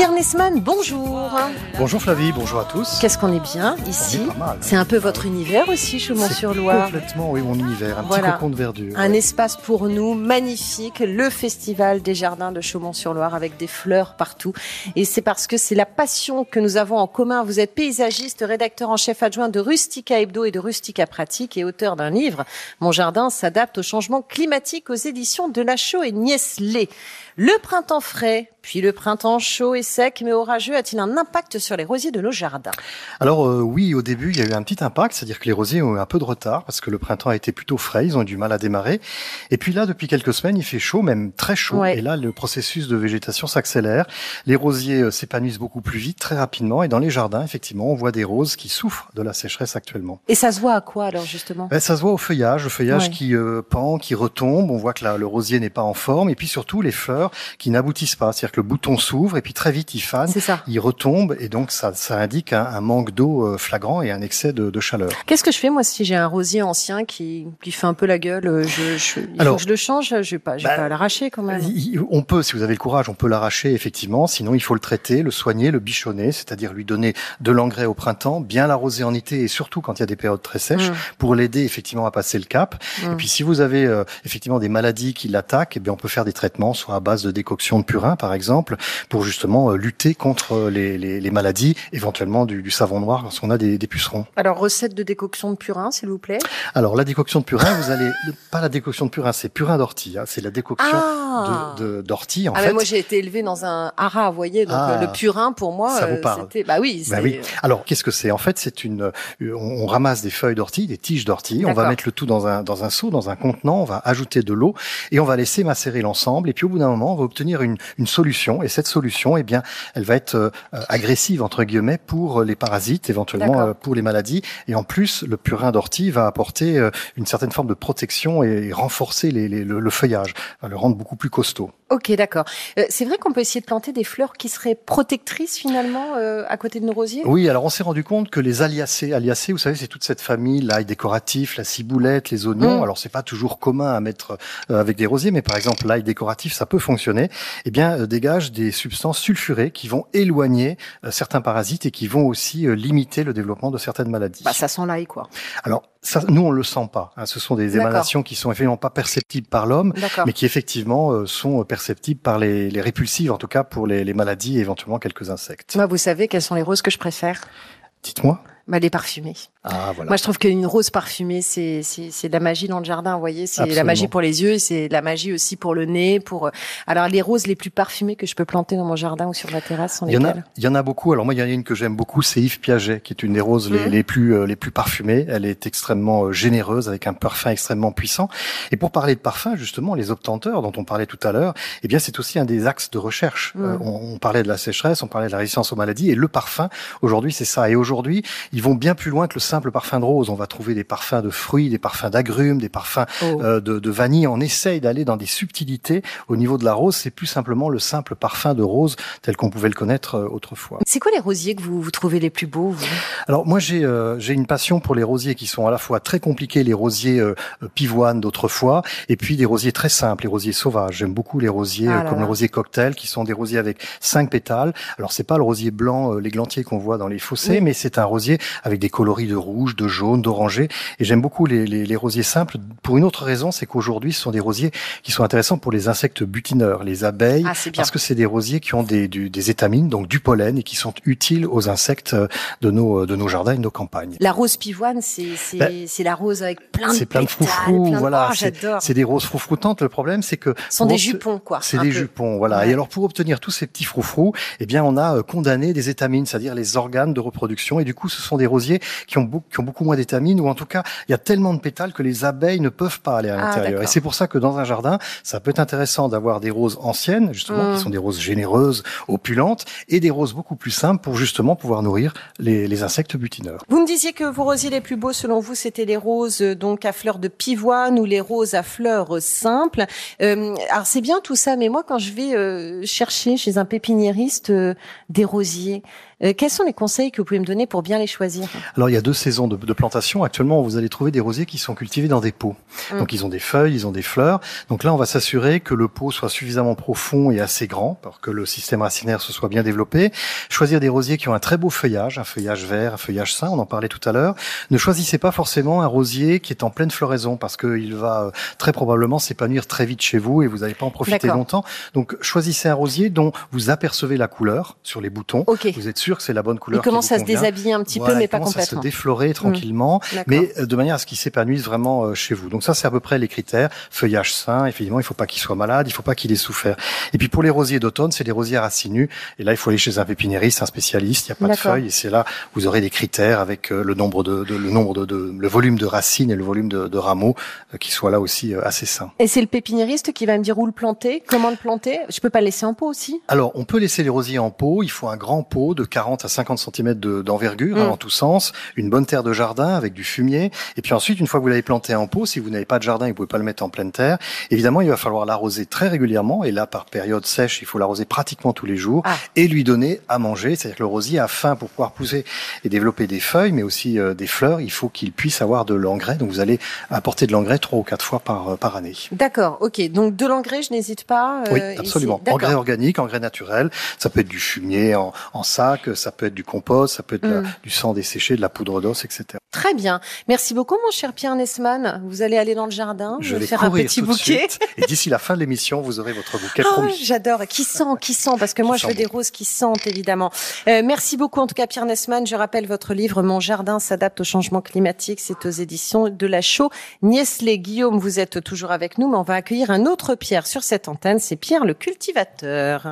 Pierre Nesman, bonjour. Bonjour Flavie, bonjour à tous. Qu'est-ce qu'on est bien ici C'est un peu votre univers aussi, Chaumont-sur-Loire. Complètement, oui, mon univers, un petit cocon de verdure. Un espace pour nous magnifique, le festival des jardins de Chaumont-sur-Loire avec des fleurs partout. Et c'est parce que c'est la passion que nous avons en commun. Vous êtes paysagiste, rédacteur en chef adjoint de Rustica Hebdo et de Rustica Pratique et auteur d'un livre. Mon jardin s'adapte au changement climatique aux éditions de La Chaux et Niesley. Le printemps frais, puis le printemps chaud et sec mais orageux a-t-il un impact sur les rosiers de nos jardins? Alors euh, oui, au début, il y a eu un petit impact, c'est-à-dire que les rosiers ont eu un peu de retard parce que le printemps a été plutôt frais, ils ont eu du mal à démarrer. Et puis là, depuis quelques semaines, il fait chaud, même très chaud, et là, le processus de végétation s'accélère. Les rosiers euh, s'épanouissent beaucoup plus vite, très rapidement, et dans les jardins, effectivement, on voit des roses qui souffrent de la sécheresse actuellement. Et ça se voit à quoi alors justement? Ben, Ça se voit au feuillage, le feuillage qui euh, pend, qui retombe. On voit que là, le rosier n'est pas en forme, et puis surtout les fleurs qui n'aboutissent pas, c'est-à-dire que le bouton s'ouvre et puis très vite il fane, il retombe et donc ça, ça indique un, manque d'eau euh, flagrant et un excès de, de chaleur. Qu'est-ce que je fais moi si j'ai un rosier ancien qui, qui fait un peu la gueule euh, je, je, il faut que je le change, je vais pas, je vais bah, pas l'arracher quand même. On peut, si vous avez le courage, on peut l'arracher effectivement. Sinon, il faut le traiter, le soigner, le bichonner, c'est-à-dire lui donner de l'engrais au printemps, bien l'arroser en été et surtout quand il y a des périodes très sèches mmh. pour l'aider effectivement à passer le cap. Et mmh. puis si vous avez euh, effectivement des maladies qui l'attaquent, eh bien on peut faire des traitements, soit à base de décoction de purin par exemple, pour justement euh, lutter contre les, les, les maladies, éventuellement du, du, savon noir lorsqu'on a des, des, pucerons. Alors recette de décoction de purin, s'il vous plaît. Alors la décoction de purin, vous allez pas la décoction de purin, c'est purin d'ortie. Hein, c'est la décoction ah. de d'ortie en ah fait. moi j'ai été élevé dans un haras, vous voyez, donc ah. le purin pour moi, ça vous euh, parle. bah oui. Bah oui. Alors qu'est-ce que c'est? En fait, c'est une, on, ramasse des feuilles d'ortie, des tiges d'ortie, on va mettre le tout dans un dans un seau, dans un contenant, on va ajouter de l'eau et on va laisser macérer l'ensemble. Et puis au bout d'un moment, on va obtenir une, une solution. Et cette solution, eh bien, elle va être euh, agressive entre guillemets pour les parasites, éventuellement euh, pour les maladies. Et en plus, le purin d'ortie va apporter euh, une certaine forme de protection et renforcer les, les, le, feuillage, va le rendre beaucoup plus costaud. Ok, d'accord. c'est vrai qu'on peut essayer de planter des fleurs qui seraient protectrices finalement à côté de nos rosiers? Oui, alors on s'est rendu compte que les aliacées, aliacées, vous savez, c'est toute cette famille, l'ail décoratif, la ciboulette, les oignons. Mm. Alors c'est pas toujours commun à mettre avec des rosiers, mais par exemple l'ail décoratif, ça peut fonctionner. Eh bien, dégage des substances sulfurées qui vont éloigner euh, certains parasites et qui vont aussi euh, limiter le développement de certaines maladies. Bah, ça sent l'ail, quoi. Alors, ça, nous, on le sent pas. Hein. Ce sont des émanations qui sont effectivement pas perceptibles par l'homme, mais qui effectivement euh, sont perceptibles par les, les, répulsives, en tout cas pour les, les maladies et éventuellement quelques insectes. Moi, vous savez quelles sont les roses que je préfère? Dites-moi. Bah, les parfumées. Ah, voilà. Moi, je trouve qu'une rose parfumée, c'est c'est de la magie dans le jardin. Vous voyez, c'est la magie pour les yeux, c'est la magie aussi pour le nez. Pour euh, alors les roses les plus parfumées que je peux planter dans mon jardin ou sur ma terrasse sont Il y en a, il y en a beaucoup. Alors moi, il y en a une que j'aime beaucoup, c'est Yves Piaget, qui est une des roses les, mmh. les, plus euh, les plus parfumées. Elle est extrêmement euh, généreuse, avec un parfum extrêmement puissant. Et pour parler de parfum, justement, les obtenteurs dont on parlait tout à l'heure, eh bien, c'est aussi un des axes de recherche. Mmh. on, on, parlait de la sécheresse, on parlait de la résistance aux maladies, et le parfum, aujourd'hui, c'est ça. Et aujourd'hui, ils vont bien plus loin que le simple parfum de rose on va trouver des parfums de fruits, des parfums d'agrumes, des parfums oh. euh, de, vanille. On essaye d'aller dans des subtilités. Au niveau de la rose, c'est plus simplement le simple parfum de rose tel qu'on pouvait le connaître euh, autrefois. C'est quoi les rosiers que vous, vous trouvez les plus beaux Alors moi, j'ai euh, j'ai une passion pour les rosiers qui sont à la fois très compliqués, les rosiers pivoines d'autrefois, et puis des rosiers très simples, les rosiers sauvages. J'aime beaucoup les rosiers ah comme les rosiers cocktail, qui sont des rosiers avec cinq pétales. Alors c'est pas le rosier blanc, l'églantier qu'on voit dans les fossés, mais c'est un rosier avec des coloris de rouge, de jaune, d'oranger. Et j'aime beaucoup les, les, les, rosiers simples pour une autre raison, c'est qu'aujourd'hui, ce sont des rosiers qui sont intéressants pour les insectes butineurs, les abeilles, ah, parce que c'est des rosiers qui ont des, des étamines, donc du pollen, et qui sont utiles aux insectes de nos, de nos jardins et de nos campagnes. La rose pivoine, c'est ben, la rose avec plein de C'est plein de froufrous, voilà. C'est des roses froufroutantes. Le problème, c'est que... Ce sont des jupons, quoi. C'est des jupons, voilà. Et alors, pour obtenir tous ces petits froufrous, eh bien, on a euh, condamné des étamines, c'est-à-dire les organes de reproduction. Et du coup, ce sont des rosiers qui ont, beaucoup, qui ont beaucoup moins d'étamines, ou en tout cas, il y a tellement de pétales que les abeilles ne peuvent pas aller à ah, l'intérieur. et c'est pour ça que dans un jardin, ça peut être intéressant d'avoir des roses anciennes, justement, qui mmh. sont des roses généreuses, opulentes, et des roses beaucoup plus simples pour justement pouvoir nourrir les, les insectes butineurs. Vous me disiez que vos rosiers les plus beaux, selon vous, c'était les roses euh, donc à fleurs de pivoine ou les roses à fleurs simples. Euh, alors c'est bien tout ça, mais moi quand je vais euh, chercher chez un pépiniériste des rosiers, quels sont les conseils que vous pouvez me donner pour bien les choisir Alors il y a deux saisons de, de, plantation. Actuellement, vous allez trouver des rosiers qui sont cultivés dans des pots. Mmh. Donc ils ont des feuilles, ils ont des fleurs. Donc là, on va s'assurer que le pot soit suffisamment profond et assez grand pour que le système racinaire se soit bien développé. Choisir des rosiers qui ont un très beau feuillage, un feuillage vert, un feuillage sain. On en parlait tout à l'heure. Ne choisissez pas forcément un rosier qui est en pleine floraison parce qu'il va euh, très probablement s'épanouir très vite chez vous et vous n'allez pas en profiter longtemps. Donc choisissez un rosier dont vous apercevez la couleur sur les boutons. Vous êtes sûr que c'est la bonne couleur. Il commence à se déshabiller un petit peu, mais pas complètement. à se déflorer tranquillement, mmh. mais euh, de manière à ce qu'il s'épanouisse vraiment euh, chez vous. Donc ça, c'est à peu près les critères. Feuillage sain, effectivement, il faut pas qu'il soit malade, il faut pas qu'il ait souffert. Et puis pour les rosiers d'automne, c'est des rosiers racinus. Et là, il faut aller chez un pépiniériste, un spécialiste. Il n'y a pas de feuilles, et c'est là vous aurez des critères avec le nombre de, de le nombre de, de, le volume de racines et le volume de, de rameaux qui soit là aussi assez sain. Et c'est le pépiniériste qui va me dire où le planter, comment le planter? Je peux pas le laisser en pot aussi? Alors, on peut laisser les rosiers en pot. Il faut un grand pot de 40 à 50 cm d'envergure hein, mm. en tous sens, une bonne terre de jardin avec du fumier. Et puis ensuite, une fois que vous l'avez planté en pot, si vous n'avez pas de jardin et que vous pouvez pas le mettre en pleine terre, évidemment, il va falloir l'arroser très régulièrement. Et là, par période sèche, il faut l'arroser pratiquement tous les jours ah. et lui donner à manger. C'est-à-dire que le rosier a faim pour pouvoir pousser et développer des feuilles, mais aussi euh, des fleurs. Il faut qu'il puisse avoir de l'engrais. Donc, vous allez apporter de l'engrais trois ou quatre fois par, euh, par année. D'accord. Ok. Donc, de l'engrais, je n'hésite pas. Euh, oui, absolument. Engrais organique, engrais naturel. Ça peut être du fumier en, en sac, ça peut être du compost, ça peut être mm. du sang desséché, de la poudre d'os, etc. Très bien. Merci beaucoup, mon cher Pierre Nesman. Vous allez aller dans le jardin, je vais faire un petit bouquet. et d'ici la fin de l'émission, vous aurez votre bouquet oh, J'adore. Qui sent, qui sent, parce que moi, je veux des roses qui sentent, évidemment. Euh, merci beaucoup, en tout cas, Pierre Nesman. Je rappelle votre livre, Mon jardin s'adapte au changement climatique. C'est aux éditions de la Chaux. Niesley, Guillaume, vous êtes toujours avec nous, mais on va accueillir un autre Pierre sur cette antenne. C'est Pierre le cultivateur.